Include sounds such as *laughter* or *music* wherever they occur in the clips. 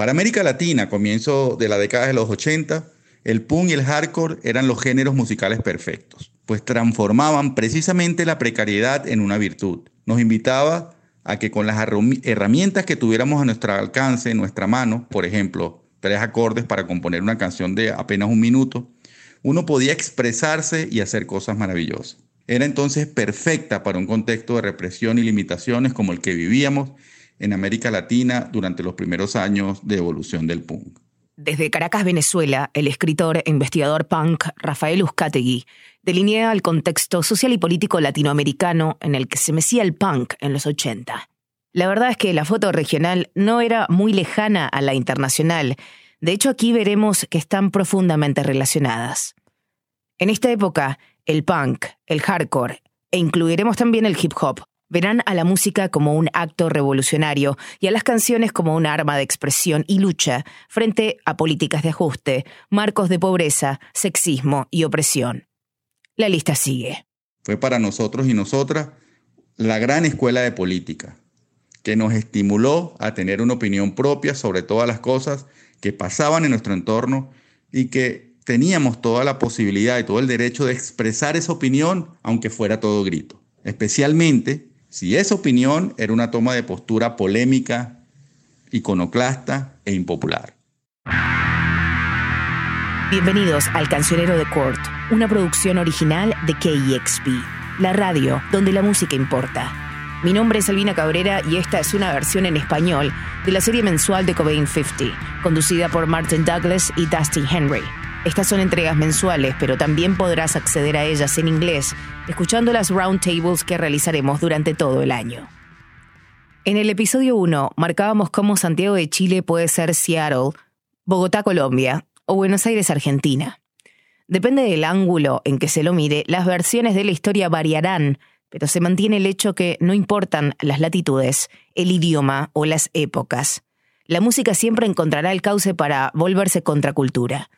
Para América Latina, comienzo de la década de los 80, el punk y el hardcore eran los géneros musicales perfectos, pues transformaban precisamente la precariedad en una virtud. Nos invitaba a que con las herramientas que tuviéramos a nuestro alcance, en nuestra mano, por ejemplo, tres acordes para componer una canción de apenas un minuto, uno podía expresarse y hacer cosas maravillosas. Era entonces perfecta para un contexto de represión y limitaciones como el que vivíamos en América Latina durante los primeros años de evolución del punk. Desde Caracas, Venezuela, el escritor e investigador punk Rafael Uzcategui delinea el contexto social y político latinoamericano en el que se mecía el punk en los 80. La verdad es que la foto regional no era muy lejana a la internacional. De hecho, aquí veremos que están profundamente relacionadas. En esta época, el punk, el hardcore e incluiremos también el hip hop verán a la música como un acto revolucionario y a las canciones como un arma de expresión y lucha frente a políticas de ajuste, marcos de pobreza, sexismo y opresión. La lista sigue. Fue para nosotros y nosotras la gran escuela de política, que nos estimuló a tener una opinión propia sobre todas las cosas que pasaban en nuestro entorno y que teníamos toda la posibilidad y todo el derecho de expresar esa opinión, aunque fuera todo grito. Especialmente si esa opinión era una toma de postura polémica, iconoclasta e impopular. Bienvenidos al Cancionero de Court, una producción original de KEXP, la radio donde la música importa. Mi nombre es Albina Cabrera y esta es una versión en español de la serie mensual de Cobain 50, conducida por Martin Douglas y Dusty Henry. Estas son entregas mensuales, pero también podrás acceder a ellas en inglés, escuchando las roundtables que realizaremos durante todo el año. En el episodio 1 marcábamos cómo Santiago de Chile puede ser Seattle, Bogotá, Colombia o Buenos Aires, Argentina. Depende del ángulo en que se lo mire, las versiones de la historia variarán, pero se mantiene el hecho que no importan las latitudes, el idioma o las épocas. La música siempre encontrará el cauce para volverse contracultura.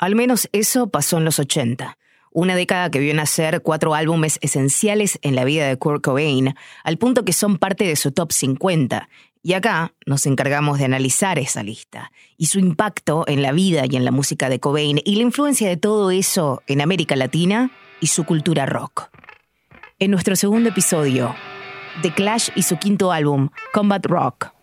Al menos eso pasó en los 80. Una década que vio nacer cuatro álbumes esenciales en la vida de Kurt Cobain, al punto que son parte de su top 50. Y acá nos encargamos de analizar esa lista y su impacto en la vida y en la música de Cobain y la influencia de todo eso en América Latina y su cultura rock. En nuestro segundo episodio, The Clash y su quinto álbum, Combat Rock.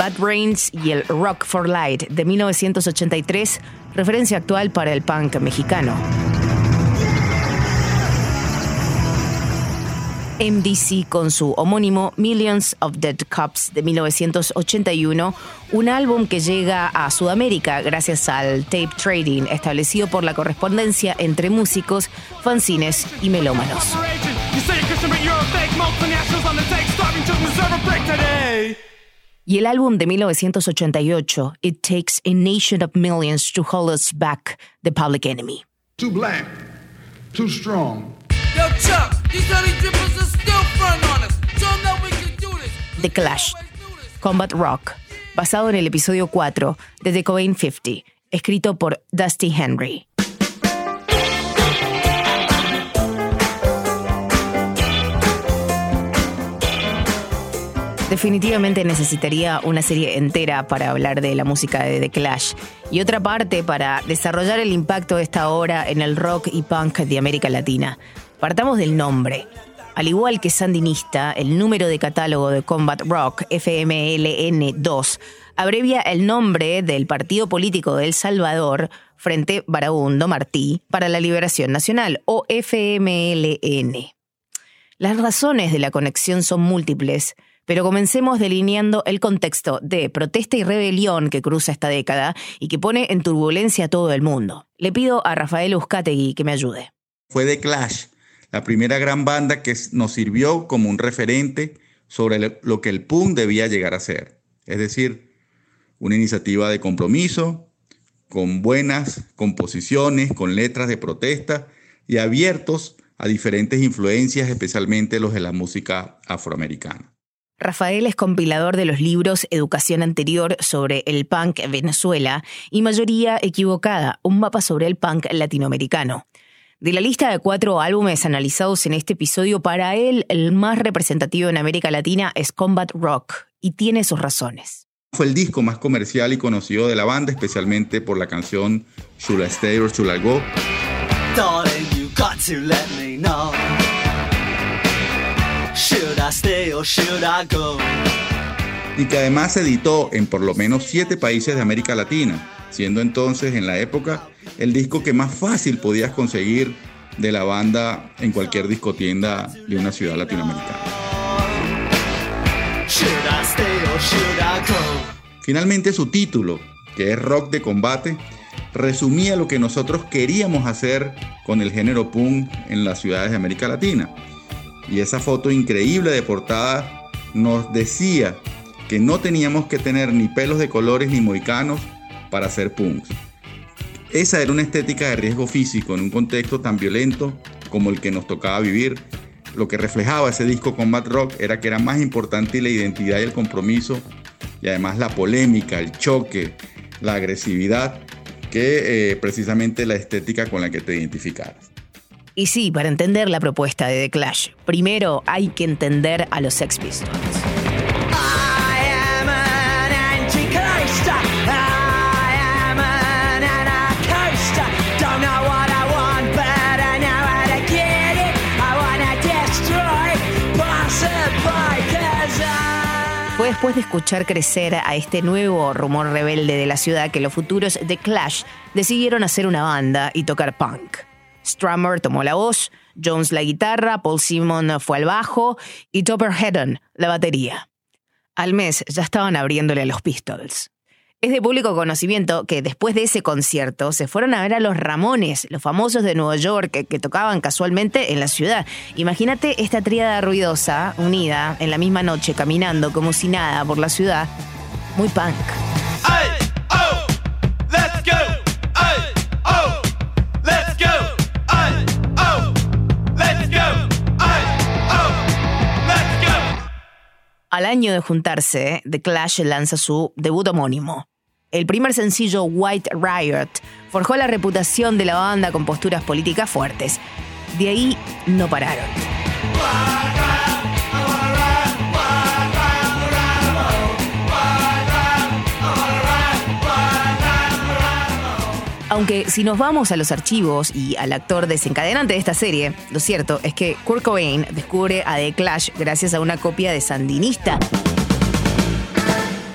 Bad Brains y el Rock for Light de 1983, referencia actual para el punk mexicano. MDC con su homónimo Millions of Dead Cops de 1981, un álbum que llega a Sudamérica gracias al tape trading establecido por la correspondencia entre músicos, fanzines y melómanos. Y el álbum de 1988, It Takes a Nation of Millions to Hold Us Back, The Public Enemy. Too black, too strong. Yo, Chuck, these honey drippers are still front on us. Show them we can do this. The Clash, Combat Rock, basado en el episodio 4 de The Cobain 50, escrito por Dusty Henry. Definitivamente necesitaría una serie entera para hablar de la música de The Clash y otra parte para desarrollar el impacto de esta obra en el rock y punk de América Latina. Partamos del nombre. Al igual que Sandinista, el número de catálogo de Combat Rock, FMLN2, abrevia el nombre del partido político de El Salvador, Frente Barabundo Martí, para la Liberación Nacional, o FMLN. Las razones de la conexión son múltiples, pero comencemos delineando el contexto de protesta y rebelión que cruza esta década y que pone en turbulencia a todo el mundo. Le pido a Rafael Uzcategui que me ayude. Fue The Clash, la primera gran banda que nos sirvió como un referente sobre lo que el punk debía llegar a ser. Es decir, una iniciativa de compromiso, con buenas composiciones, con letras de protesta y abiertos a diferentes influencias, especialmente los de la música afroamericana. Rafael es compilador de los libros Educación Anterior sobre el punk en Venezuela y Mayoría Equivocada, un mapa sobre el punk latinoamericano. De la lista de cuatro álbumes analizados en este episodio, para él el más representativo en América Latina es Combat Rock, y tiene sus razones. Fue el disco más comercial y conocido de la banda, especialmente por la canción Should I Stay or Should I Go. Y que además se editó en por lo menos siete países de América Latina, siendo entonces en la época el disco que más fácil podías conseguir de la banda en cualquier discotienda de una ciudad latinoamericana. Finalmente su título, que es Rock de Combate, resumía lo que nosotros queríamos hacer con el género punk en las ciudades de América Latina. Y esa foto increíble de portada nos decía que no teníamos que tener ni pelos de colores ni moicanos para hacer punks. Esa era una estética de riesgo físico en un contexto tan violento como el que nos tocaba vivir. Lo que reflejaba ese disco Combat Rock era que era más importante la identidad y el compromiso y además la polémica, el choque, la agresividad que eh, precisamente la estética con la que te identificaras. Y sí, para entender la propuesta de The Clash, primero hay que entender a los Sex Pistols. Fue después de escuchar crecer a este nuevo rumor rebelde de la ciudad que los futuros The Clash decidieron hacer una banda y tocar punk. Strummer tomó la voz, Jones la guitarra, Paul Simon fue al bajo y Topper Hedden la batería. Al mes ya estaban abriéndole a los Pistols. Es de público conocimiento que después de ese concierto se fueron a ver a los Ramones, los famosos de Nueva York que, tocaban casualmente en la ciudad. Imagínate esta tríada ruidosa, unida en la misma noche, caminando como si nada por la ciudad. Muy punk. Al año de juntarse, The Clash lanza su debut homónimo. El primer sencillo White Riot forjó la reputación de la banda con posturas políticas fuertes. De ahí no pararon. Aunque si nos vamos a los archivos y al actor desencadenante de esta serie, lo cierto es que Kurt Cobain descubre a The Clash gracias a una copia de Sandinista.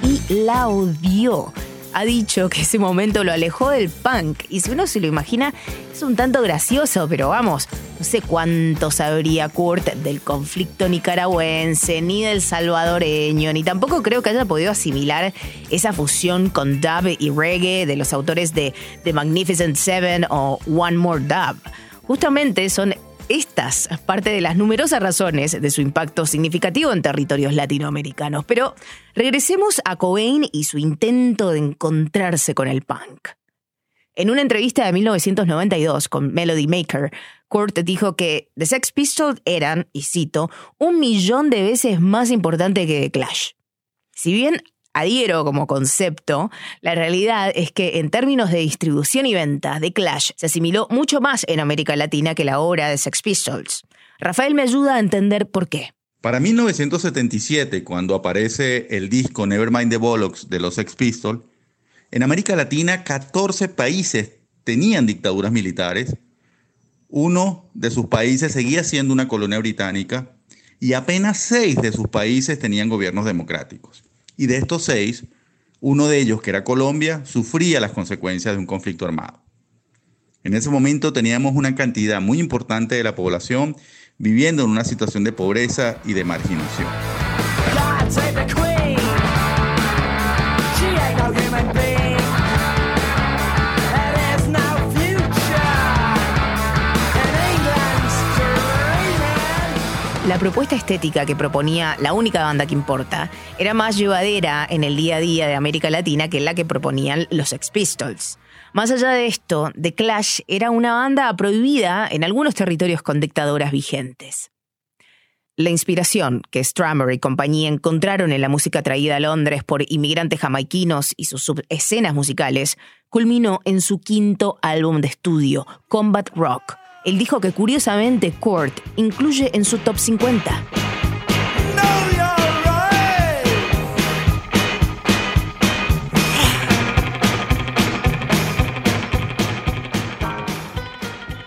Y la odió ha dicho que ese momento lo alejó del punk. Y si uno se lo imagina, es un tanto gracioso, pero vamos, no sé cuánto sabría Kurt del conflicto nicaragüense, ni del salvadoreño, ni tampoco creo que haya podido asimilar esa fusión con dub y reggae de los autores de The Magnificent Seven o One More Dub. Justamente son estas, parte de las numerosas razones de su impacto significativo en territorios latinoamericanos. Pero regresemos a Cobain y su intento de encontrarse con el punk. En una entrevista de 1992 con Melody Maker, Kurt dijo que The Sex Pistols eran, y cito, un millón de veces más importante que The Clash. Si bien adhiero como concepto, la realidad es que en términos de distribución y ventas de Clash se asimiló mucho más en América Latina que la obra de Sex Pistols. Rafael me ayuda a entender por qué. Para 1977, cuando aparece el disco Nevermind the Bollocks de los Sex Pistols, en América Latina 14 países tenían dictaduras militares, uno de sus países seguía siendo una colonia británica y apenas seis de sus países tenían gobiernos democráticos y de estos seis, uno de ellos, que era Colombia, sufría las consecuencias de un conflicto armado. En ese momento teníamos una cantidad muy importante de la población viviendo en una situación de pobreza y de marginación. La propuesta estética que proponía la única banda que importa era más llevadera en el día a día de América Latina que la que proponían los Sex Pistols. Más allá de esto, The Clash era una banda prohibida en algunos territorios con dictadoras vigentes. La inspiración que Strummer y compañía encontraron en la música traída a Londres por inmigrantes jamaiquinos y sus subescenas musicales culminó en su quinto álbum de estudio, Combat Rock, el disco que curiosamente Kurt incluye en su top 50.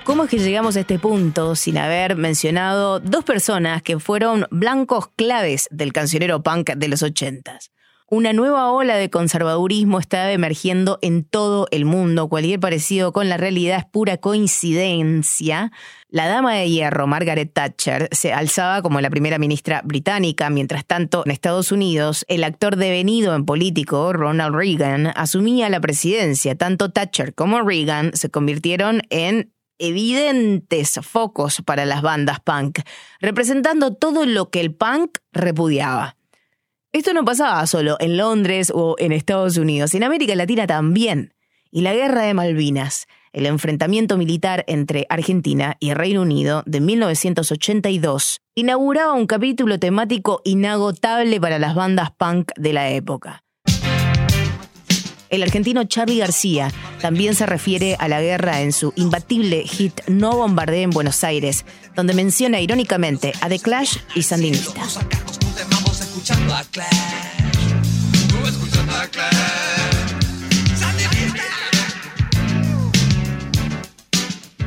¿Cómo es que llegamos a este punto sin haber mencionado dos personas que fueron blancos claves del cancionero punk de los ochentas? Una nueva ola de conservadurismo está emergiendo en todo el mundo. Cualquier parecido con la realidad es pura coincidencia. La dama de hierro, Margaret Thatcher, se alzaba como la primera ministra británica. Mientras tanto, en Estados Unidos, el actor devenido en político, Ronald Reagan, asumía la presidencia. Tanto Thatcher como Reagan se convirtieron en evidentes focos para las bandas punk, representando todo lo que el punk repudiaba. Esto no pasaba solo en Londres o en Estados Unidos, en América Latina también. Y la guerra de Malvinas, el enfrentamiento militar entre Argentina y Reino Unido de 1982, inauguraba un capítulo temático inagotable para las bandas punk de la época. El argentino Charlie García también se refiere a la guerra en su imbatible hit No bombardee en Buenos Aires, donde menciona irónicamente a The Clash y Sandinistas.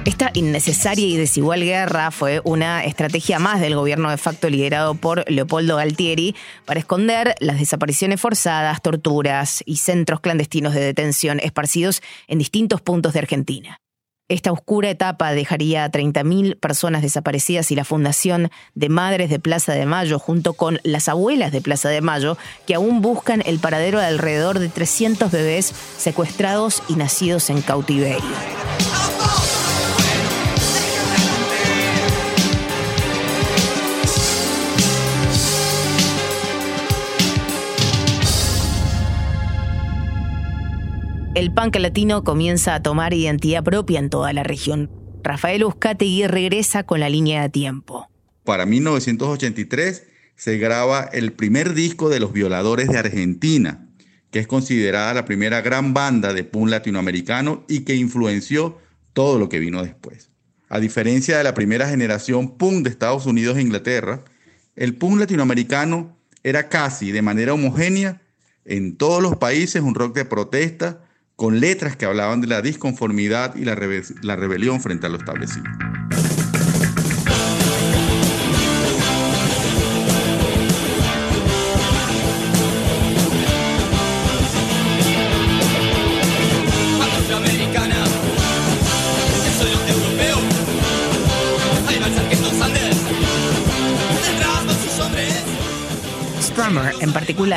Esta innecesaria y desigual guerra fue una estrategia más del gobierno de facto liderado por Leopoldo Galtieri para esconder las desapariciones forzadas, torturas y centros clandestinos de detención esparcidos en distintos puntos de Argentina. Esta oscura etapa dejaría a 30.000 personas desaparecidas y la fundación de Madres de Plaza de Mayo junto con las abuelas de Plaza de Mayo que aún buscan el paradero de alrededor de 300 bebés secuestrados y nacidos en cautiverio. El punk latino comienza a tomar identidad propia en toda la región. Rafael Uzcategui regresa con la línea de tiempo. Para 1983 se graba el primer disco de Los Violadores de Argentina, que es considerada la primera gran banda de punk latinoamericano y que influenció todo lo que vino después. A diferencia de la primera generación punk de Estados Unidos e Inglaterra, el punk latinoamericano era casi de manera homogénea en todos los países un rock de protesta con letras que hablaban de la disconformidad y la, la rebelión frente a lo establecido.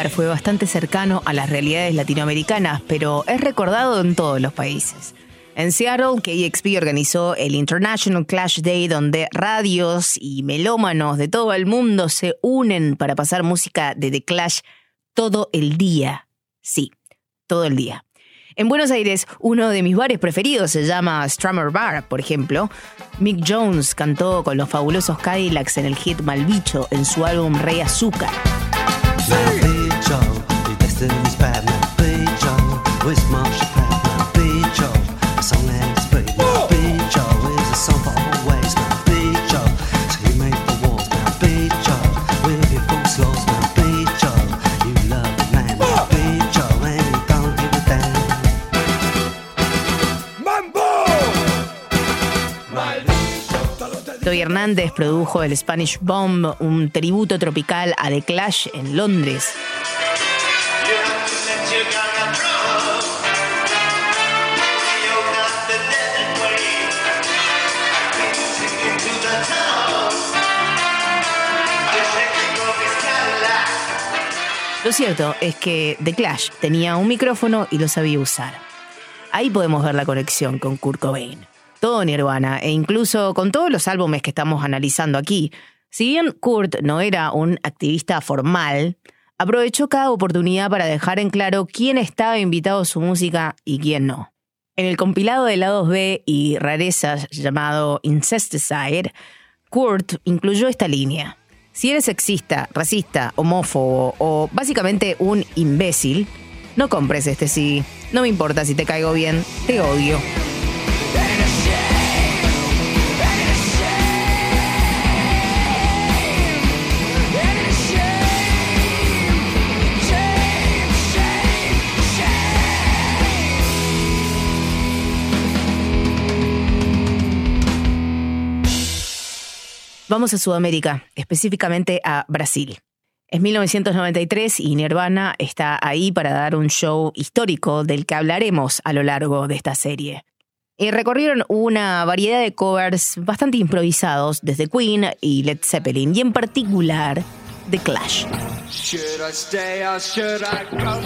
Fue bastante cercano a las realidades latinoamericanas, pero es recordado en todos los países. En Seattle, KXP organizó el International Clash Day, donde radios y melómanos de todo el mundo se unen para pasar música de The Clash todo el día. Sí, todo el día. En Buenos Aires, uno de mis bares preferidos se llama Strummer Bar, por ejemplo. Mick Jones cantó con los fabulosos Cadillacs en el hit Malbicho en su álbum Rey Azúcar. Toby Hernández produjo el Spanish Bomb, un tributo tropical a The Clash en Londres. Lo cierto es que The Clash tenía un micrófono y lo sabía usar. Ahí podemos ver la conexión con Kurt Cobain todo Nirvana e incluso con todos los álbumes que estamos analizando aquí. Si bien Kurt no era un activista formal, aprovechó cada oportunidad para dejar en claro quién estaba invitado a su música y quién no. En el compilado de lados B y rarezas llamado Incesticide, Kurt incluyó esta línea. Si eres sexista, racista, homófobo o básicamente un imbécil, no compres este sí. No me importa si te caigo bien, te odio. Vamos a Sudamérica, específicamente a Brasil. Es 1993 y Nirvana está ahí para dar un show histórico del que hablaremos a lo largo de esta serie. Y recorrieron una variedad de covers bastante improvisados desde Queen y Led Zeppelin, y en particular The Clash. Should I stay or should I go?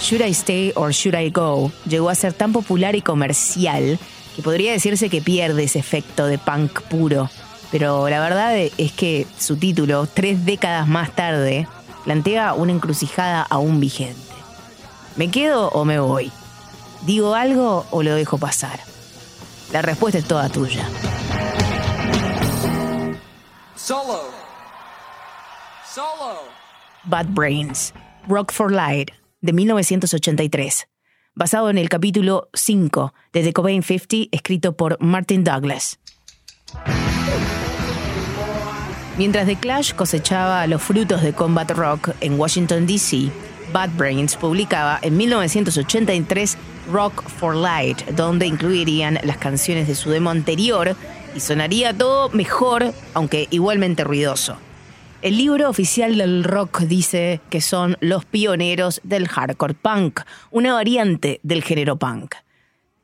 Should I Stay or Should I Go llegó a ser tan popular y comercial que podría decirse que pierde ese efecto de punk puro pero la verdad es que su título, tres décadas más tarde, plantea una encrucijada aún vigente. ¿Me quedo o me voy? ¿Digo algo o lo dejo pasar? La respuesta es toda tuya. Solo. Solo. Bad Brains, Rock for Light, de 1983, basado en el capítulo 5 de The Cobain 50, escrito por Martin Douglas. Mientras The Clash cosechaba los frutos de Combat Rock en Washington, D.C., Bad Brains publicaba en 1983 Rock for Light, donde incluirían las canciones de su demo anterior y sonaría todo mejor, aunque igualmente ruidoso. El libro oficial del rock dice que son los pioneros del hardcore punk, una variante del género punk.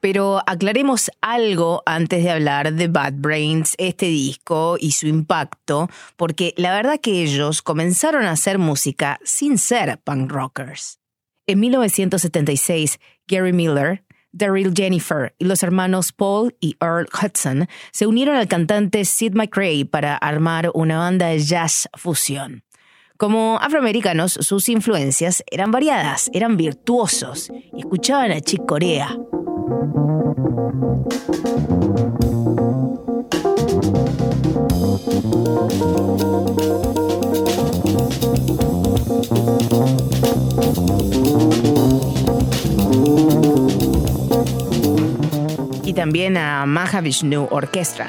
Pero aclaremos algo antes de hablar de Bad Brains, este disco y su impacto, porque la verdad que ellos comenzaron a hacer música sin ser punk rockers. En 1976, Gary Miller, Daryl Jennifer y los hermanos Paul y Earl Hudson se unieron al cantante Sid McRae para armar una banda de jazz fusión. Como afroamericanos, sus influencias eran variadas, eran virtuosos y escuchaban a Chick Corea. Y también a Mahavishnu Orchestra.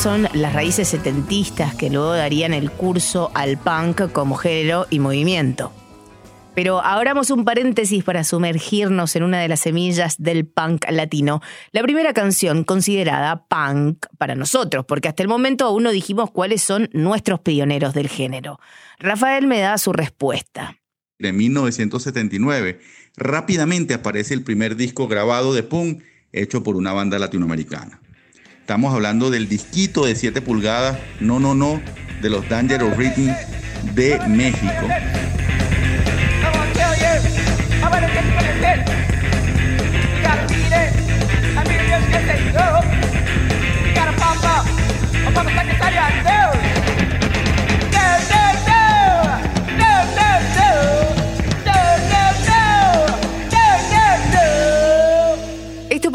Son las raíces setentistas que luego darían el curso al punk como género y movimiento. Pero abramos un paréntesis para sumergirnos en una de las semillas del punk latino, la primera canción considerada punk para nosotros, porque hasta el momento aún no dijimos cuáles son nuestros pioneros del género. Rafael me da su respuesta. En 1979, rápidamente aparece el primer disco grabado de punk hecho por una banda latinoamericana. Estamos hablando del disquito de 7 pulgadas, no, no, no, de los Dangerous Rhythm de México.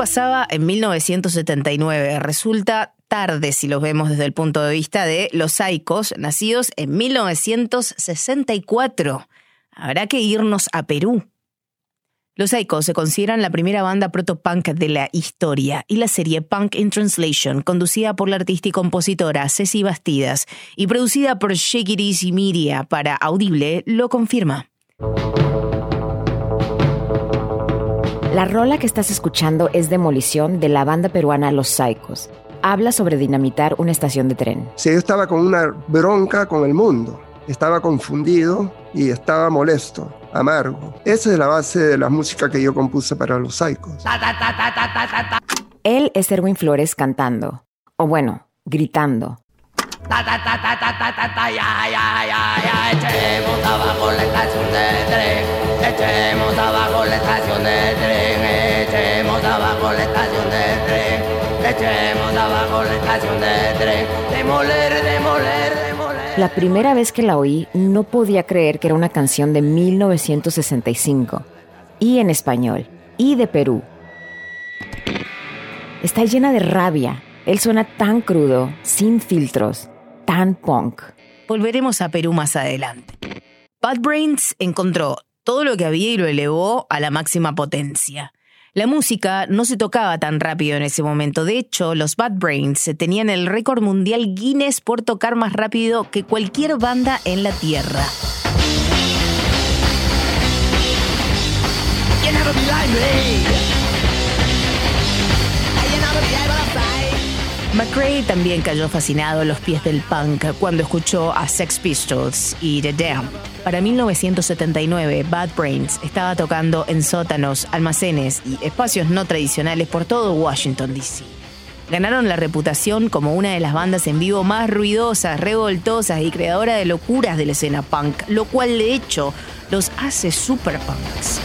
Pasaba en 1979. Resulta tarde si los vemos desde el punto de vista de los Saicos, nacidos en 1964. Habrá que irnos a Perú. Los Saicos se consideran la primera banda proto-punk de la historia y la serie Punk in Translation, conducida por la artista y compositora Ceci Bastidas y producida por Shake It Easy Media para Audible, lo confirma. La rola que estás escuchando es Demolición de la banda peruana Los Saicos. Habla sobre dinamitar una estación de tren. Sí, yo estaba con una bronca con el mundo. Estaba confundido y estaba molesto, amargo. Esa es la base de la música que yo compuse para Los Saicos. Él es Erwin Flores cantando. O bueno, gritando. Echemos abajo la estación de tren, echemos abajo la estación de tren, echemos abajo la estación de tren, echemos abajo la estación de tren, demoler, demoler, demoler. La primera vez que la oí no podía creer que era una canción de 1965 y en español y de Perú. Está llena de rabia. Él suena tan crudo, sin filtros, tan punk. Volveremos a Perú más adelante. Bad Brains encontró todo lo que había y lo elevó a la máxima potencia. La música no se tocaba tan rápido en ese momento. De hecho, los Bad Brains tenían el récord mundial Guinness por tocar más rápido que cualquier banda en la Tierra. McRae también cayó fascinado a los pies del punk cuando escuchó a Sex Pistols y The Damned. Para 1979, Bad Brains estaba tocando en sótanos, almacenes y espacios no tradicionales por todo Washington, D.C. Ganaron la reputación como una de las bandas en vivo más ruidosas, revoltosas y creadora de locuras de la escena punk, lo cual de hecho los hace super punks.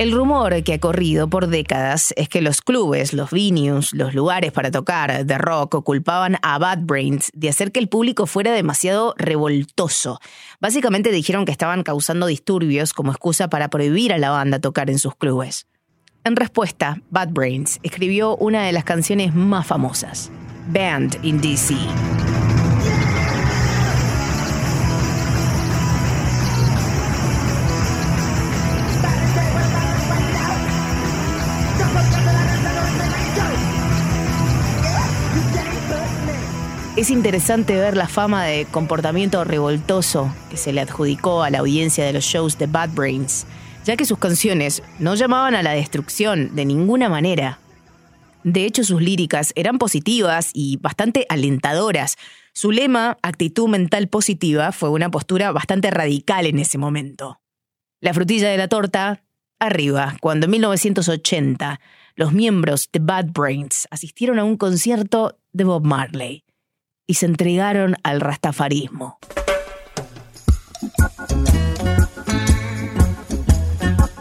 El rumor que ha corrido por décadas es que los clubes, los venues, los lugares para tocar de rock culpaban a Bad Brains de hacer que el público fuera demasiado revoltoso. Básicamente dijeron que estaban causando disturbios como excusa para prohibir a la banda tocar en sus clubes. En respuesta, Bad Brains escribió una de las canciones más famosas, Band in DC. Es interesante ver la fama de comportamiento revoltoso que se le adjudicó a la audiencia de los shows de Bad Brains, ya que sus canciones no llamaban a la destrucción de ninguna manera. De hecho, sus líricas eran positivas y bastante alentadoras. Su lema, actitud mental positiva, fue una postura bastante radical en ese momento. La frutilla de la torta, arriba, cuando en 1980 los miembros de Bad Brains asistieron a un concierto de Bob Marley y se entregaron al rastafarismo.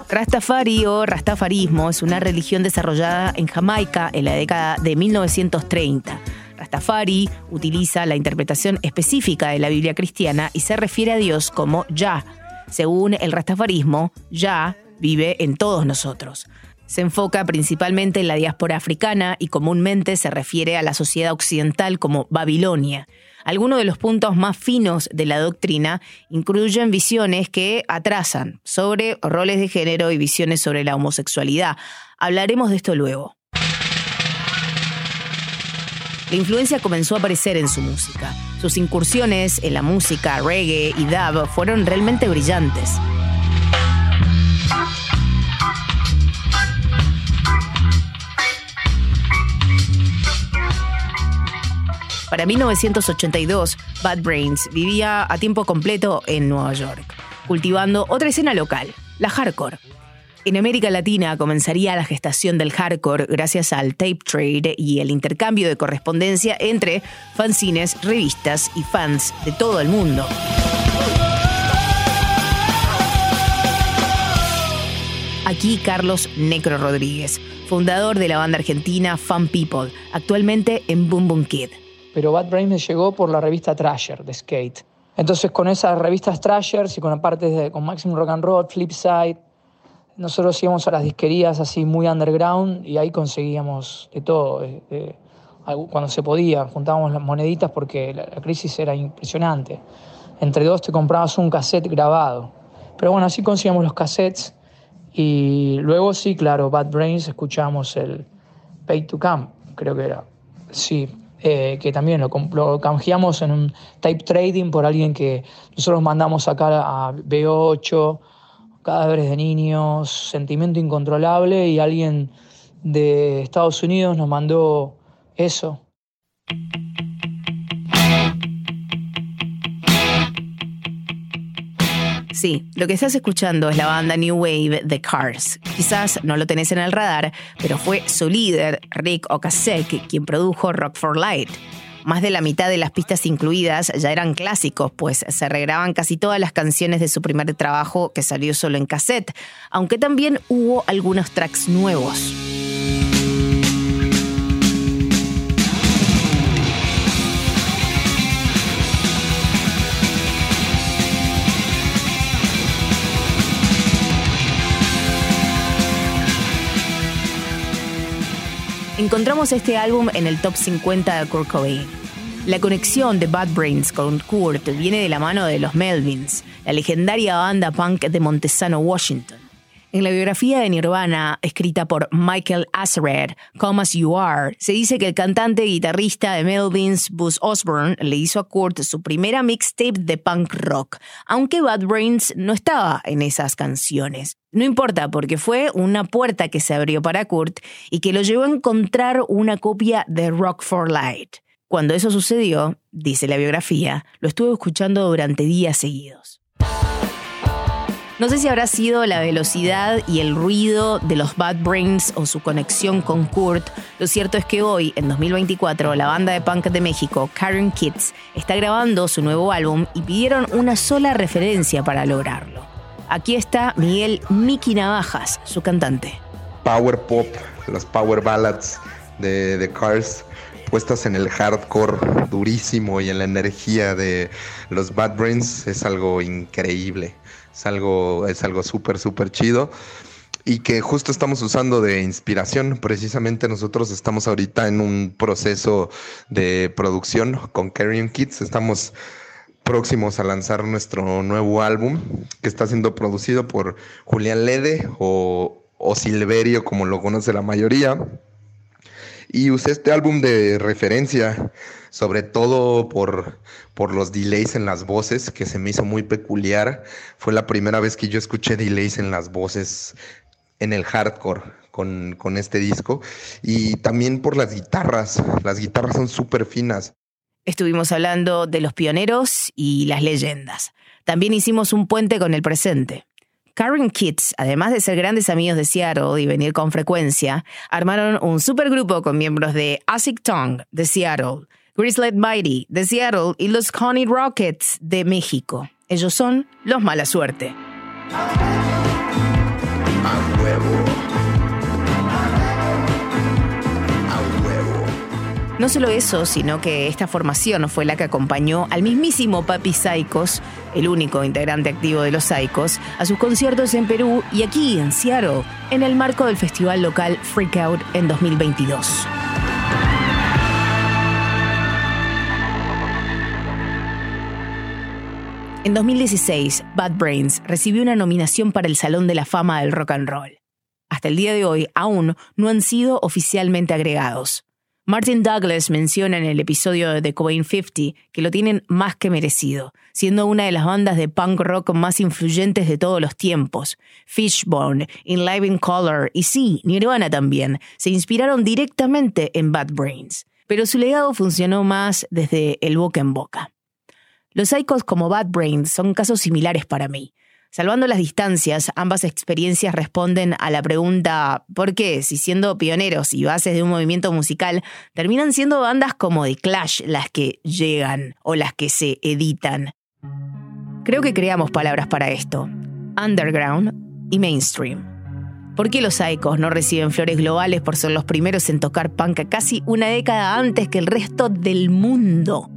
Rastafari o rastafarismo es una religión desarrollada en Jamaica en la década de 1930. Rastafari utiliza la interpretación específica de la Biblia cristiana y se refiere a Dios como Ya. Según el rastafarismo, Ya vive en todos nosotros. Se enfoca principalmente en la diáspora africana y comúnmente se refiere a la sociedad occidental como Babilonia. Algunos de los puntos más finos de la doctrina incluyen visiones que atrasan sobre roles de género y visiones sobre la homosexualidad. Hablaremos de esto luego. La influencia comenzó a aparecer en su música. Sus incursiones en la música reggae y dub fueron realmente brillantes. Para 1982, Bad Brains vivía a tiempo completo en Nueva York, cultivando otra escena local, la hardcore. En América Latina comenzaría la gestación del hardcore gracias al tape trade y el intercambio de correspondencia entre fanzines, revistas y fans de todo el mundo. Aquí Carlos Necro Rodríguez, fundador de la banda argentina Fun People, actualmente en Boom Boom Kid pero Bad Brains me llegó por la revista Trasher de Skate. Entonces con esas revistas Trashers y con de con Maximum Rock and Roll, Flipside, nosotros íbamos a las disquerías así muy underground y ahí conseguíamos de todo. Eh, cuando se podía, juntábamos las moneditas porque la, crisis era impresionante. Entre dos te comprabas un cassette grabado. Pero bueno, así conseguíamos los cassettes y luego sí, claro, Bad Brains escuchábamos el Pay to Come, creo que era. Sí, eh, que también lo, lo, canjeamos en un type trading por alguien que nosotros mandamos acá a B8, cadáveres de niños, sentimiento incontrolable y alguien de Estados Unidos nos mandó eso. Sí, lo que estás escuchando es la banda New Wave The Cars. Quizás no lo tenés en el radar, pero fue su líder, Rick Ocasek, quien produjo Rock for Light. Más de la mitad de las pistas incluidas ya eran clásicos, pues se regraban casi todas las canciones de su primer trabajo que salió solo en cassette, aunque también hubo algunos tracks nuevos. Encontramos este álbum en el top 50 de Kurt Cobain. La conexión de Bad Brains con Kurt viene de la mano de los Melvins, la legendaria banda punk de Montesano, Washington. En la biografía de Nirvana, escrita por Michael Azareth, Come As You Are, se dice que el cantante y guitarrista de Melvins, Buzz Osborne, le hizo a Kurt su primera mixtape de punk rock, aunque Bad Brains no estaba en esas canciones. No importa, porque fue una puerta que se abrió para Kurt y que lo llevó a encontrar una copia de Rock for Light. Cuando eso sucedió, dice la biografía, lo estuve escuchando durante días seguidos. No sé si habrá sido la velocidad y el ruido de los Bad Brains o su conexión con Kurt. Lo cierto es que hoy, en 2024, la banda de punk de México, Karen Kids, está grabando su nuevo álbum y pidieron una sola referencia para lograrlo. Aquí está Miguel Miki Navajas, su cantante. Power pop, las power ballads de The Cars puestas en el hardcore durísimo y en la energía de los Bad Brains es algo increíble. Es algo, es algo súper, súper chido y que justo estamos usando de inspiración. Precisamente nosotros estamos ahorita en un proceso de producción con Carrion Kids. Estamos próximos a lanzar nuestro nuevo álbum que está siendo producido por Julián Lede o, o Silverio, como lo conoce la mayoría. Y usé este álbum de referencia, sobre todo por, por los delays en las voces, que se me hizo muy peculiar. Fue la primera vez que yo escuché delays en las voces en el hardcore con, con este disco. Y también por las guitarras. Las guitarras son súper finas. Estuvimos hablando de los pioneros y las leyendas. También hicimos un puente con el presente. Karen Kids, además de ser grandes amigos de Seattle y venir con frecuencia, armaron un supergrupo con miembros de Acid Tongue de Seattle, Grizzly Mighty de Seattle y los Connie Rockets de México. Ellos son los mala suerte. No solo eso, sino que esta formación fue la que acompañó al mismísimo Papi Saicos, el único integrante activo de los Saicos, a sus conciertos en Perú y aquí en Seattle, en el marco del festival local Freak Out en 2022. En 2016, Bad Brains recibió una nominación para el Salón de la Fama del Rock and Roll. Hasta el día de hoy aún no han sido oficialmente agregados. Martin Douglas menciona en el episodio de The Cobain 50 que lo tienen más que merecido, siendo una de las bandas de punk rock más influyentes de todos los tiempos. Fishbone, In Live in Color y sí, Nirvana también, se inspiraron directamente en Bad Brains, pero su legado funcionó más desde el boca en boca. Los icons como Bad Brains son casos similares para mí. Salvando las distancias, ambas experiencias responden a la pregunta ¿por qué? Si siendo pioneros y bases de un movimiento musical, terminan siendo bandas como The Clash las que llegan o las que se editan. Creo que creamos palabras para esto. Underground y mainstream. ¿Por qué los Icos no reciben flores globales por ser los primeros en tocar punk casi una década antes que el resto del mundo?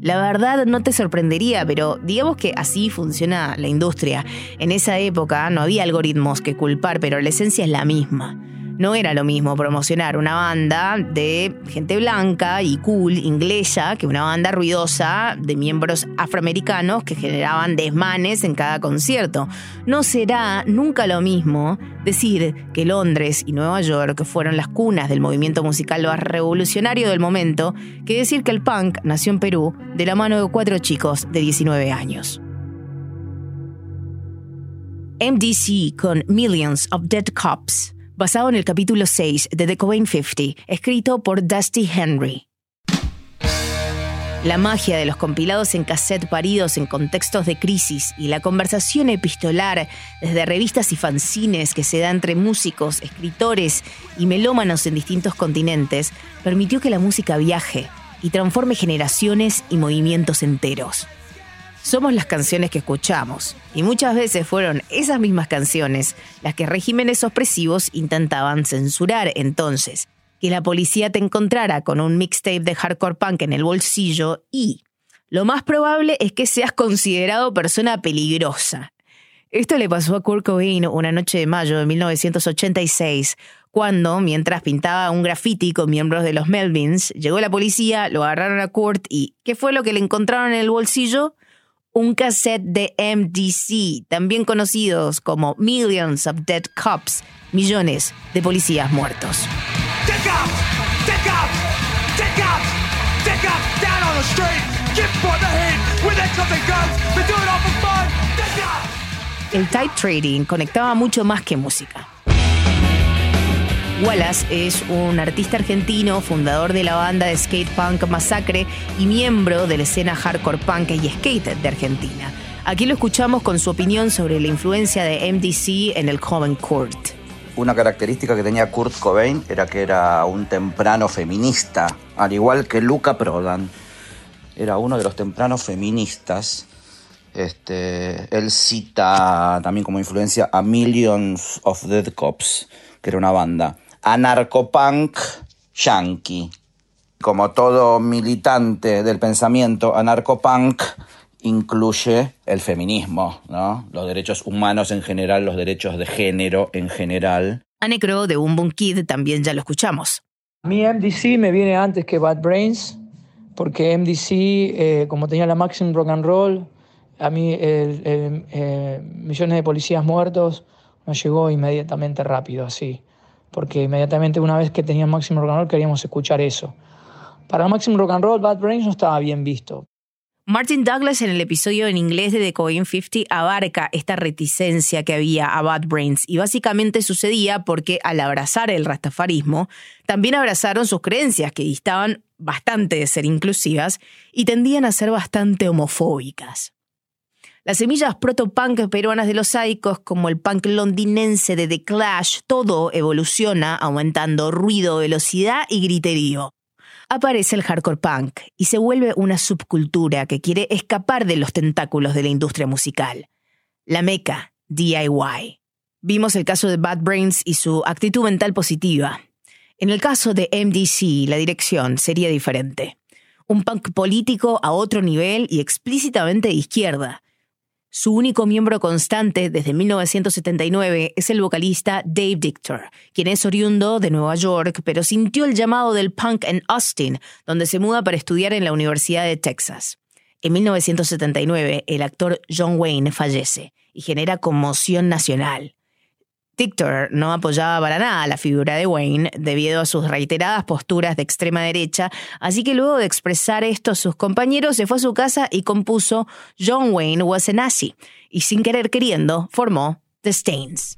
La verdad no te sorprendería, pero digamos que así funciona la industria. En esa época no había algoritmos que culpar, pero la esencia es la misma. No era lo mismo promocionar una banda de gente blanca y cool, inglesa, que una banda ruidosa de miembros afroamericanos que generaban desmanes en cada concierto. No será nunca lo mismo decir que Londres y Nueva York fueron las cunas del movimiento musical más revolucionario del momento que decir que el punk nació en Perú de la mano de cuatro chicos de 19 años. MDC con Millions of Dead Cops basado en el capítulo 6 de The Cobain 50, escrito por Dusty Henry. La magia de los compilados en cassette paridos en contextos de crisis y la conversación epistolar desde revistas y fanzines que se da entre músicos, escritores y melómanos en distintos continentes permitió que la música viaje y transforme generaciones y movimientos enteros somos las canciones que escuchamos, y muchas veces fueron esas mismas canciones las que regímenes opresivos intentaban censurar entonces. Que la policía te encontrara con un mixtape de hardcore punk en el bolsillo y lo más probable es que seas considerado persona peligrosa. Esto le pasó a Kurt Cobain una noche de mayo de 1986, cuando, mientras pintaba un graffiti con miembros de los Melvins, llegó la policía, lo agarraron a Kurt y ¿qué fue lo que le encontraron en el bolsillo? Un cassette de MDC, también conocidos como Millions of Dead Cops, millones de policías muertos. El type trading conectaba mucho más que música. Wallace es un artista argentino, fundador de la banda de skate punk Masacre y miembro de la escena hardcore punk y skate de Argentina. Aquí lo escuchamos con su opinión sobre la influencia de MDC en el joven Kurt. Una característica que tenía Kurt Cobain era que era un temprano feminista, al igual que Luca Prodan. Era uno de los tempranos feministas este, él cita también como influencia a Millions of Dead Cops, que era una banda anarcopunk yankee. Como todo militante del pensamiento anarcopunk, incluye el feminismo, ¿no? los derechos humanos en general, los derechos de género en general. Anecro de Un Boom Kid también ya lo escuchamos. Mi MDC me viene antes que Bad Brains, porque MDC, eh, como tenía la Maximum Rock and Roll, a mí eh, millones de policías muertos nos llegó inmediatamente rápido, así, porque inmediatamente una vez que tenía Máximo Rock and Roll queríamos escuchar eso. Para Máximo Rock and Roll, Bad Brains no estaba bien visto. Martin Douglas en el episodio en inglés de The Coin 50 abarca esta reticencia que había a Bad Brains y básicamente sucedía porque al abrazar el rastafarismo, también abrazaron sus creencias que distaban bastante de ser inclusivas y tendían a ser bastante homofóbicas. Las semillas proto-punk peruanas de los Saicos, como el punk londinense de The Clash, todo evoluciona aumentando ruido, velocidad y griterío. Aparece el hardcore punk y se vuelve una subcultura que quiere escapar de los tentáculos de la industria musical. La meca, DIY. Vimos el caso de Bad Brains y su actitud mental positiva. En el caso de MDC, la dirección sería diferente. Un punk político a otro nivel y explícitamente de izquierda su único miembro constante desde 1979 es el vocalista Dave Dictor, quien es oriundo de Nueva York, pero sintió el llamado del punk en Austin, donde se muda para estudiar en la Universidad de Texas. En 1979, el actor John Wayne fallece y genera conmoción nacional. Victor no apoyaba para nada la figura de Wayne debido a sus reiteradas posturas de extrema derecha, así que luego de expresar esto a sus compañeros se fue a su casa y compuso John Wayne Was a Nazi, y sin querer queriendo formó The Stains.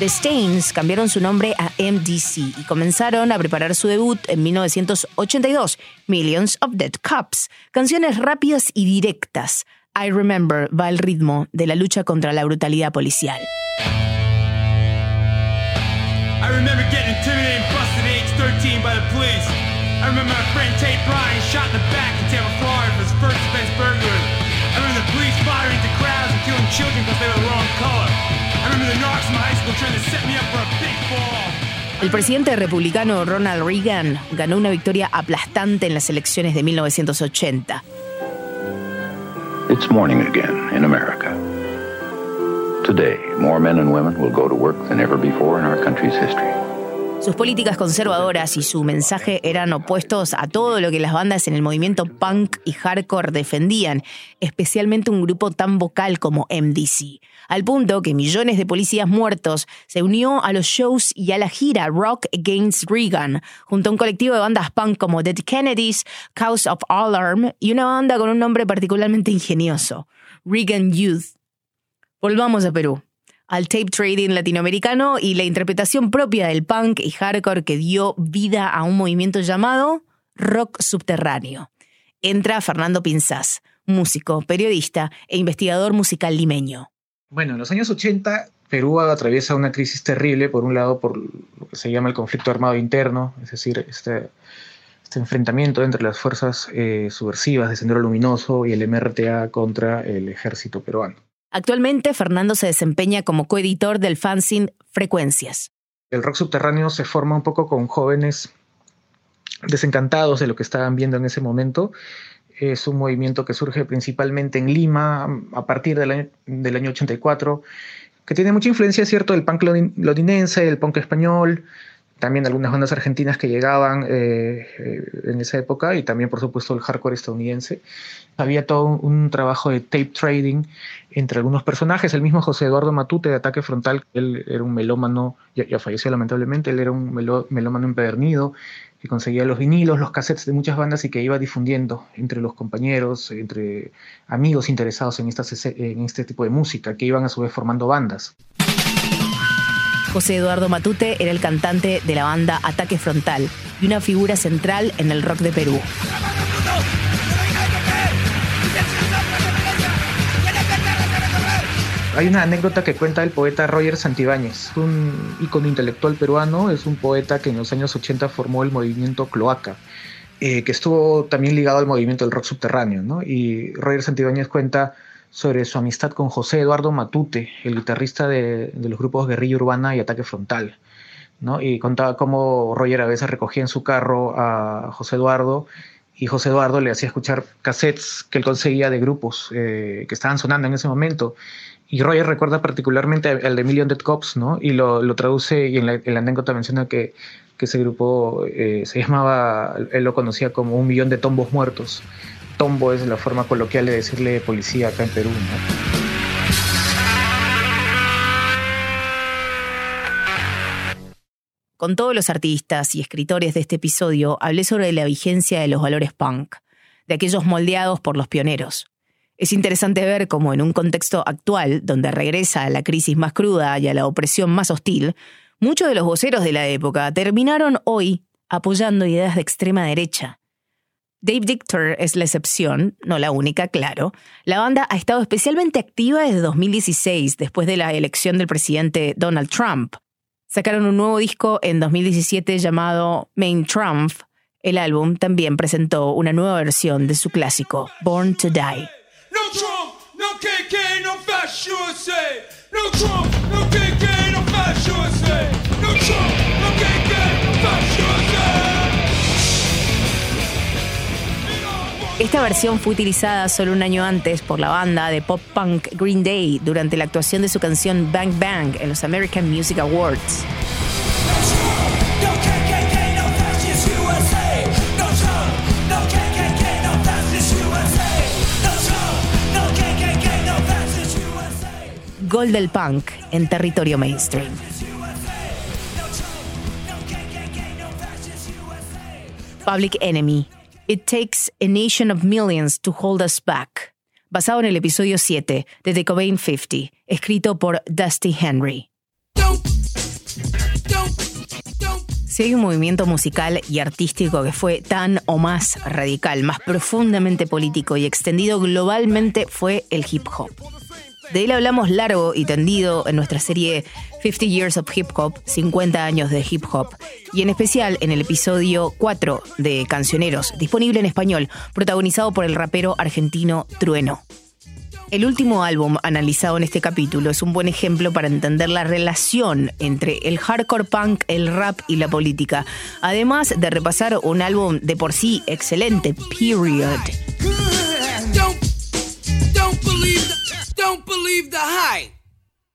The Stains cambiaron su nombre a MDC y comenzaron a preparar su debut en 1982, Millions of Dead Cups, canciones rápidas y directas. I Remember va al ritmo de la lucha contra la brutalidad policial. I remember getting intimidated and busted at age 13 by the police. I remember my friend Tate Bryan shot in the back in Tampa, Florida for his first offense burglary. I remember the police firing into crowds and killing children because they were the wrong color. El presidente republicano Ronald Reagan ganó una victoria aplastante en las elecciones de 1980. It's morning again in America. Today, more men and women will go to work than ever before in our country's history. Sus políticas conservadoras y su mensaje eran opuestos a todo lo que las bandas en el movimiento punk y hardcore defendían, especialmente un grupo tan vocal como MDC, al punto que millones de policías muertos se unió a los shows y a la gira Rock Against Reagan, junto a un colectivo de bandas punk como Dead Kennedys, Cause of Alarm y una banda con un nombre particularmente ingenioso, Reagan Youth. Volvamos a Perú. Al tape trading latinoamericano y la interpretación propia del punk y hardcore que dio vida a un movimiento llamado rock subterráneo. Entra Fernando Pinzás, músico, periodista e investigador musical limeño. Bueno, en los años 80 Perú atraviesa una crisis terrible, por un lado por lo que se llama el conflicto armado interno, es decir, este, este enfrentamiento entre las fuerzas eh, subversivas de Sendero Luminoso y el MRTA contra el ejército peruano. Actualmente, Fernando se desempeña como coeditor del fanzine Frecuencias. El rock subterráneo se forma un poco con jóvenes desencantados de lo que estaban viendo en ese momento. Es un movimiento que surge principalmente en Lima a partir del año, del año 84 que tiene mucha influencia, ¿cierto?, del punk londinense, el punk español, también algunas bandas argentinas que llegaban eh, eh, en esa época y también, por supuesto, el hardcore estadounidense. Había todo un, trabajo de tape trading entre algunos personajes. El mismo José Eduardo Matute de Ataque Frontal, él era un melómano, ya, falleció lamentablemente, él era un melómano empedernido que conseguía los vinilos, los cassettes de muchas bandas y que iba difundiendo entre los compañeros, entre amigos interesados en, en este tipo de música, que iban a su vez formando bandas. José Eduardo Matute era el cantante de la banda Ataque Frontal y una figura central en el rock de Perú. Hay una anécdota que cuenta el poeta Roger Santibáñez, un ícono intelectual peruano, es un poeta que en los años 80 formó el movimiento Cloaca, eh, que estuvo también ligado al movimiento del rock subterráneo. ¿no? Y Roger Santibáñez cuenta sobre su amistad con José Eduardo Matute, el guitarrista de, los grupos Guerrilla Urbana y Ataque Frontal. ¿no? Y contaba cómo Roger a veces recogía en su carro a José Eduardo y José Eduardo le hacía escuchar cassettes que él conseguía de grupos eh, que estaban sonando en ese momento y Roger recuerda particularmente al de Million Dead Cops, ¿no? Y lo, lo traduce y en la, en la, anécdota menciona que, que ese grupo eh, se llamaba, él lo conocía como un millón de tombos muertos. Tombo es la forma coloquial de decirle policía acá en Perú. Con todos los artistas y escritores de este episodio hablé sobre la vigencia de los valores punk, de aquellos moldeados por los pioneros. Es interesante ver cómo en un contexto actual, donde regresa a la crisis más cruda y a la opresión más hostil, muchos de los voceros de la época terminaron hoy apoyando ideas de extrema derecha. Dave Dictor es la excepción, no la única, claro. La banda ha estado especialmente activa desde 2016, después de la elección del presidente Donald Trump. Sacaron un nuevo disco en 2017 llamado Main Trump. El álbum también presentó una nueva versión de su clásico, Born to Die. No Trump, no KK, no. No Trump, no no. No Trump, Esta versión fue utilizada solo un año antes por la banda de pop punk Green Day durante la actuación de su canción Bang Bang en los American Music Awards. gol del punk en territorio mainstream. Public Enemy. It Takes a Nation of Millions to Hold Us Back. Basado en el episodio 7 de The Cobain 50, escrito por Dusty Henry. Si hay un movimiento musical y artístico que fue tan o más radical, más profundamente político y extendido globalmente, fue el hip hop. De él hablamos largo y tendido en nuestra serie 50 Years of Hip Hop, 50 años de hip hop, y en especial en el episodio 4 de Cancioneros, disponible en español, protagonizado por el rapero argentino Trueno. El último álbum analizado en este capítulo es un buen ejemplo para entender la relación entre el hardcore punk, el rap y la política, además de repasar un álbum de por sí excelente, Period.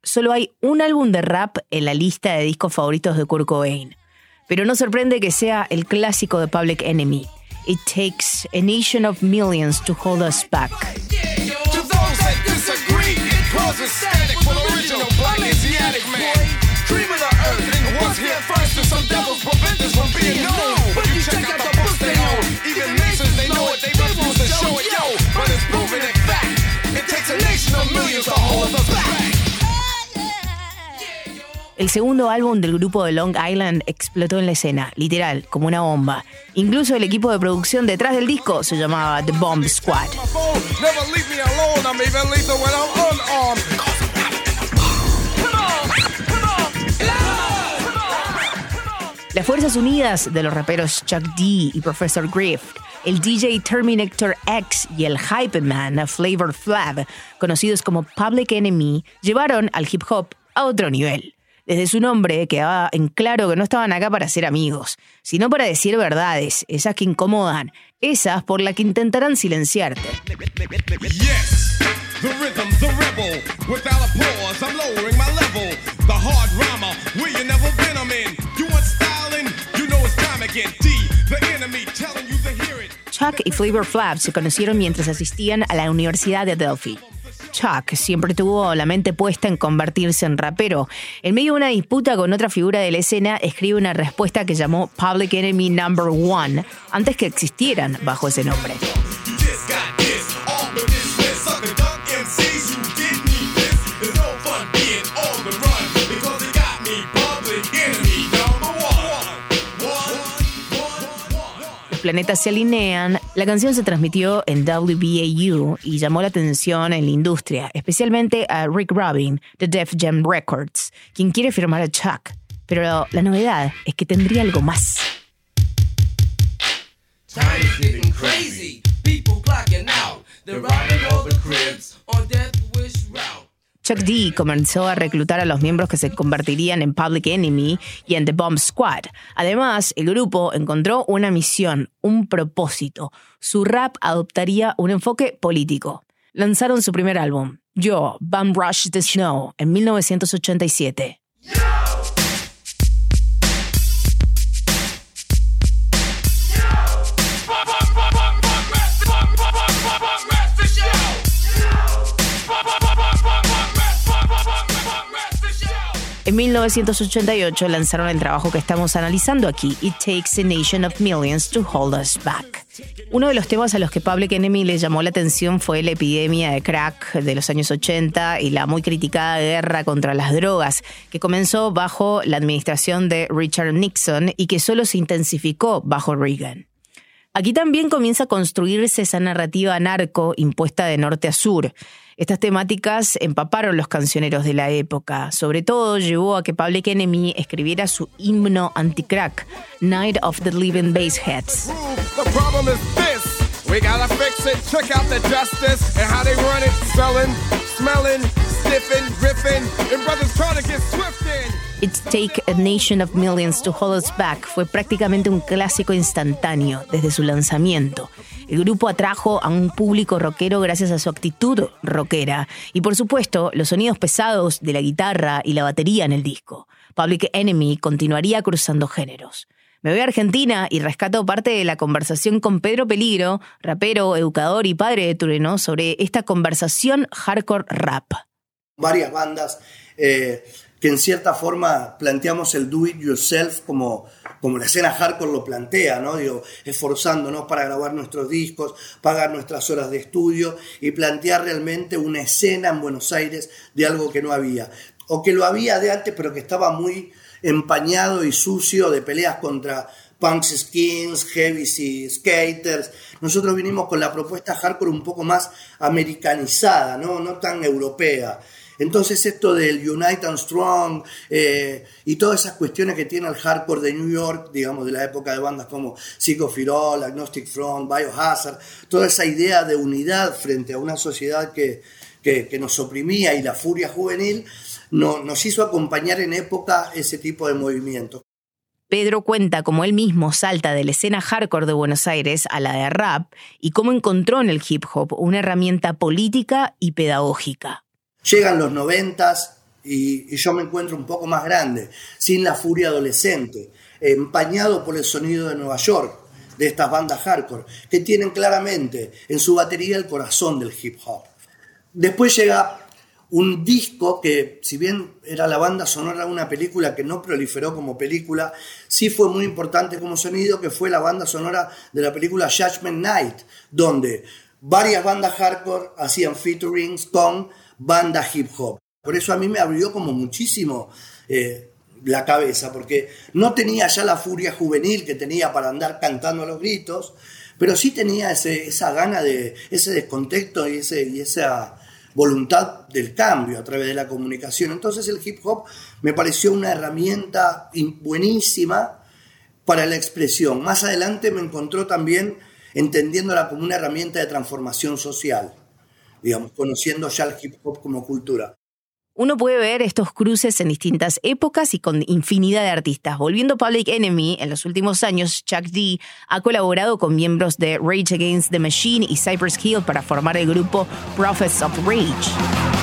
Solo hay un álbum de rap en la lista de discos favoritos de Kurt Cobain. Pero no sorprende que sea el clásico de Public Enemy. It takes a nation of millions to hold us back. El segundo álbum del grupo de Long Island explotó en la escena, literal, como una bomba. Incluso el equipo de producción detrás del disco se llamaba The Bomb Squad. Las Fuerzas Unidas de los raperos Chuck D y Professor Griff, el DJ Terminator X y el Hype Man Flavor Flav, conocidos como Public Enemy, llevaron al hip hop a otro nivel. Desde su nombre quedaba en claro que no estaban acá para ser amigos, sino para decir verdades, esas que incomodan, esas por las que intentarán silenciarte. Chuck y Flavor Flav se conocieron mientras asistían a la Universidad de Delphi. Chuck siempre tuvo la mente puesta en convertirse en rapero. En medio de una disputa con otra figura de la escena, escribe una respuesta que llamó Public Enemy Number One antes que existieran bajo ese nombre. Planetas se alinean, la canción se transmitió en WBAU y llamó la atención en la industria, especialmente a Rick Rubin de Def Jam Records, quien quiere firmar a Chuck. Pero la novedad es que tendría algo más. Chuck D comenzó a reclutar a los miembros que se convertirían en Public Enemy y en The Bomb Squad. Además, el grupo encontró una misión, un propósito. Su rap adoptaría un enfoque político. Lanzaron su primer álbum, Yo, Bum Rush the Snow, en 1987. En 1988 lanzaron el trabajo que estamos analizando aquí, It Takes a Nation of Millions to Hold Us Back. Uno de los temas a los que Public Enemy le llamó la atención fue la epidemia de crack de los años 80 y la muy criticada guerra contra las drogas, que comenzó bajo la administración de Richard Nixon y que solo se intensificó bajo Reagan. Aquí también comienza a construirse esa narrativa narco impuesta de norte a sur. Estas temáticas empaparon los cancioneros de la época. Sobre todo llevó a que Public Enemy escribiera su himno anti-crack, Night of the Living selling, smelling, brothers. It's Take a Nation of Millions to Hold Us Back fue prácticamente un clásico instantáneo desde su lanzamiento. El grupo atrajo a un público rockero gracias a su actitud rockera y por supuesto los sonidos pesados de la guitarra y la batería en el disco. Public Enemy continuaría cruzando géneros. Me voy a Argentina y rescato parte de la conversación con Pedro Peligro, rapero, educador y padre de Tureno, sobre esta conversación hardcore rap. Varias bandas eh, que en cierta forma planteamos el do it yourself como, como la escena hardcore lo plantea, ¿no? Digo, esforzándonos para grabar nuestros discos, pagar nuestras horas de estudio y plantear realmente una escena en Buenos Aires de algo que no había. O que lo había de antes, pero que estaba muy empañado y sucio de peleas contra punks skins, heavies y skaters. Nosotros vinimos con la propuesta hardcore un poco más americanizada, no, no tan europea. Entonces esto del Unite and Strong eh, y todas esas cuestiones que tiene el hardcore de New York, digamos, de la época de bandas como Firol, Agnostic Front, Biohazard, toda esa idea de unidad frente a una sociedad que, que nos oprimía y la furia juvenil, no, nos hizo acompañar en época ese tipo de movimientos. Pedro cuenta cómo él mismo salta de la escena hardcore de Buenos Aires a la de rap y cómo encontró en el hip hop una herramienta política y pedagógica. Llegan los noventas y, y yo me encuentro un poco más grande, sin la furia adolescente, empañado por el sonido de Nueva York, de estas bandas hardcore, que tienen claramente en su batería el corazón del hip hop. Después llega un disco que, si bien era la banda sonora de una película que no proliferó como película, sí fue muy importante como sonido, que fue la banda sonora de la película Judgment Night, donde varias bandas hardcore hacían featurings con bandas hip hop. Por eso a mí me abrió como muchísimo eh, la cabeza, porque no tenía ya la furia juvenil que tenía para andar cantando a los gritos, pero sí tenía ese, esa gana de, ese descontexto y, ese, y esa voluntad del cambio a través de la comunicación. Entonces el hip hop me pareció una herramienta buenísima para la expresión. Más adelante me encontró también entendiéndola como una herramienta de transformación social, digamos, conociendo ya el hip hop como cultura. Uno puede ver estos cruces en distintas épocas y con infinidad de artistas. Volviendo a Public Enemy, en los últimos años, Chuck D ha colaborado con miembros de Rage Against the Machine y Cypress Hill para formar el grupo Prophets of Rage.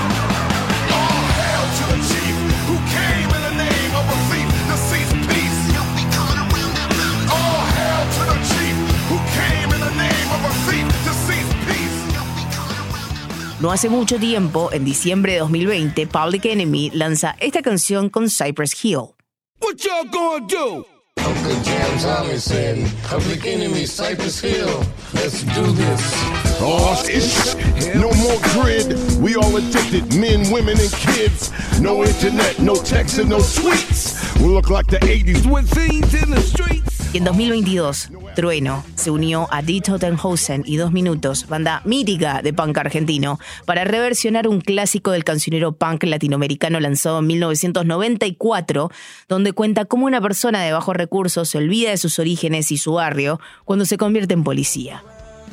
No hace mucho tiempo, en diciembre de 2020, Public Enemy lanza esta canción con Cypress Hill. What y'all gonna do? Uncle Jam Thomason, Public Enemy, Cypress Hill. Let's do this. Oh, it's no more grid. We all addicted, men, women, and kids. No internet, no text, and no tweets. We look like the 80s with things in the streets. Y en 2022, Trueno se unió a Die Tottenhausen y Dos Minutos, banda mítica de punk argentino, para reversionar un clásico del cancionero punk latinoamericano lanzado en 1994, donde cuenta cómo una persona de bajos recursos se olvida de sus orígenes y su barrio cuando se convierte en policía.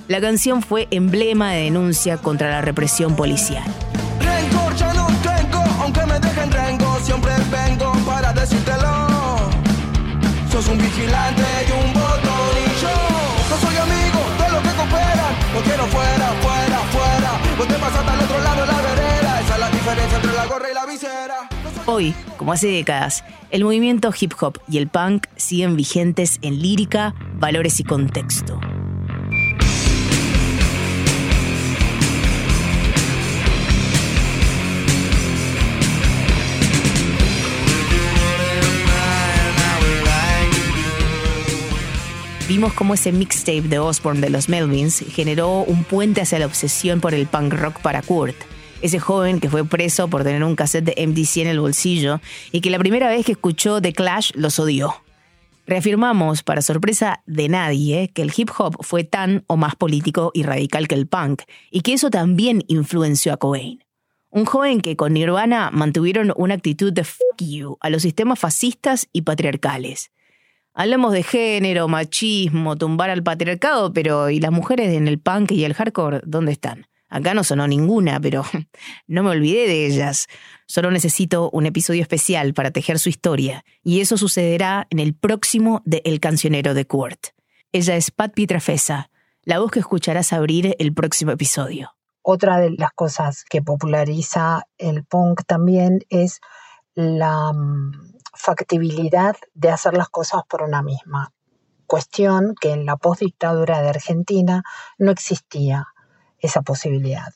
La canción fue emblema de denuncia contra la represión policial. ya no tengo, aunque me dejen rengo, siempre vengo para decírtelo. Sos un vigilante Hoy, como hace décadas, el movimiento hip hop y el punk siguen vigentes en lírica, valores y contexto. Vimos cómo ese mixtape de Osborne de los Melvins generó un puente hacia la obsesión por el punk rock para Kurt, ese joven que fue preso por tener un cassette de MDC en el bolsillo y que la primera vez que escuchó The Clash los odió. Reafirmamos, para sorpresa de nadie, que el hip hop fue tan o más político y radical que el punk, y que eso también influenció a Cobain. Un joven que con Nirvana mantuvieron una actitud de fuck you a los sistemas fascistas y patriarcales. Hablamos de género, machismo, tumbar al patriarcado, pero ¿y las mujeres en el punk y el hardcore dónde están? Acá no sonó ninguna, pero *laughs* no me olvidé de ellas. Solo necesito un episodio especial para tejer su historia, y eso sucederá en el próximo de El Cancionero de Kurt. Ella es Pat Pietrafesa, la voz que escucharás abrir el próximo episodio. Otra de las cosas que populariza el punk también es la mm, factibilidad de hacer las cosas por una misma. Cuestión que en la postdictadura de Argentina no existía esa posibilidad.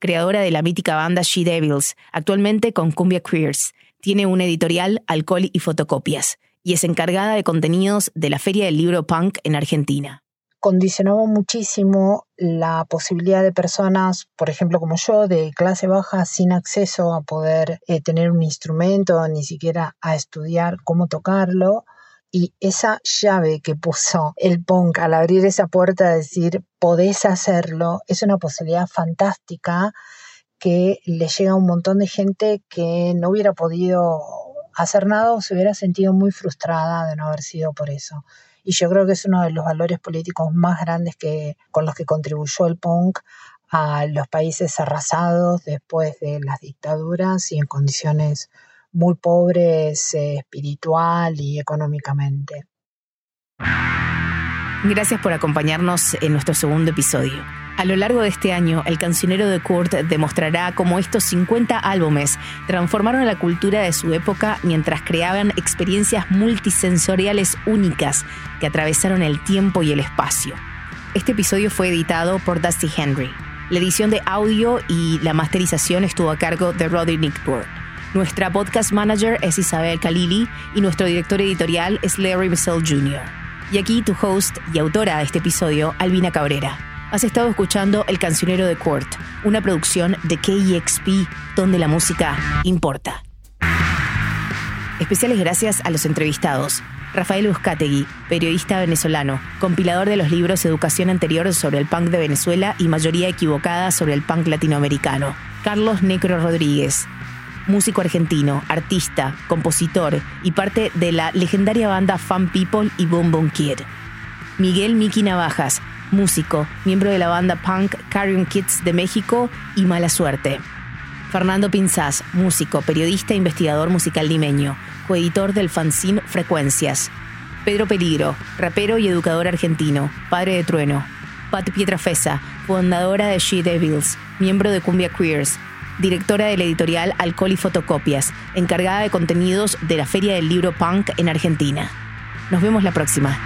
Creadora de la mítica banda She Devils, actualmente con Cumbia Queers, tiene una editorial Alcohol y Fotocopias y es encargada de contenidos de la Feria del Libro Punk en Argentina condicionaba muchísimo la posibilidad de personas, por ejemplo como yo, de clase baja, sin acceso a poder eh, tener un instrumento, ni siquiera a estudiar cómo tocarlo. Y esa llave que puso el punk al abrir esa puerta, decir, podés hacerlo, es una posibilidad fantástica que le llega a un montón de gente que no hubiera podido hacer nada o se hubiera sentido muy frustrada de no haber sido por eso. Y yo creo que es uno de los valores políticos más grandes que, con los que contribuyó el punk a los países arrasados después de las dictaduras y en condiciones muy pobres eh, espiritual y económicamente. Gracias por acompañarnos en nuestro segundo episodio. A lo largo de este año, el cancionero de Kurt demostrará cómo estos 50 álbumes transformaron la cultura de su época mientras creaban experiencias multisensoriales únicas que atravesaron el tiempo y el espacio. Este episodio fue editado por Dusty Henry. La edición de audio y la masterización estuvo a cargo de Roddy Nickburn. Nuestra podcast manager es Isabel Khalili y nuestro director editorial es Larry Bissell Jr. Y aquí tu host y autora de este episodio, Albina Cabrera. Has estado escuchando El Cancionero de Court, una producción de KEXP donde la música importa. Especiales gracias a los entrevistados. Rafael Buscategui, periodista venezolano, compilador de los libros Educación Anterior sobre el punk de Venezuela y Mayoría Equivocada sobre el punk latinoamericano. Carlos Necro Rodríguez, músico argentino, artista, compositor y parte de la legendaria banda Fan People y Boom Boom Kid. Miguel Miki Navajas, músico, miembro de la banda punk Carrion Kids de México y Mala Suerte. Fernando Pinzás, músico, periodista e investigador musical limeño, coeditor del fanzine Frecuencias. Pedro Peligro, rapero y educador argentino, padre de Trueno. Pat Pietrafesa, fundadora de She Devils, miembro de Cumbia Queers, directora de la editorial Alcohol y Fotocopias, encargada de contenidos de la Feria del Libro Punk en Argentina. Nos vemos la próxima.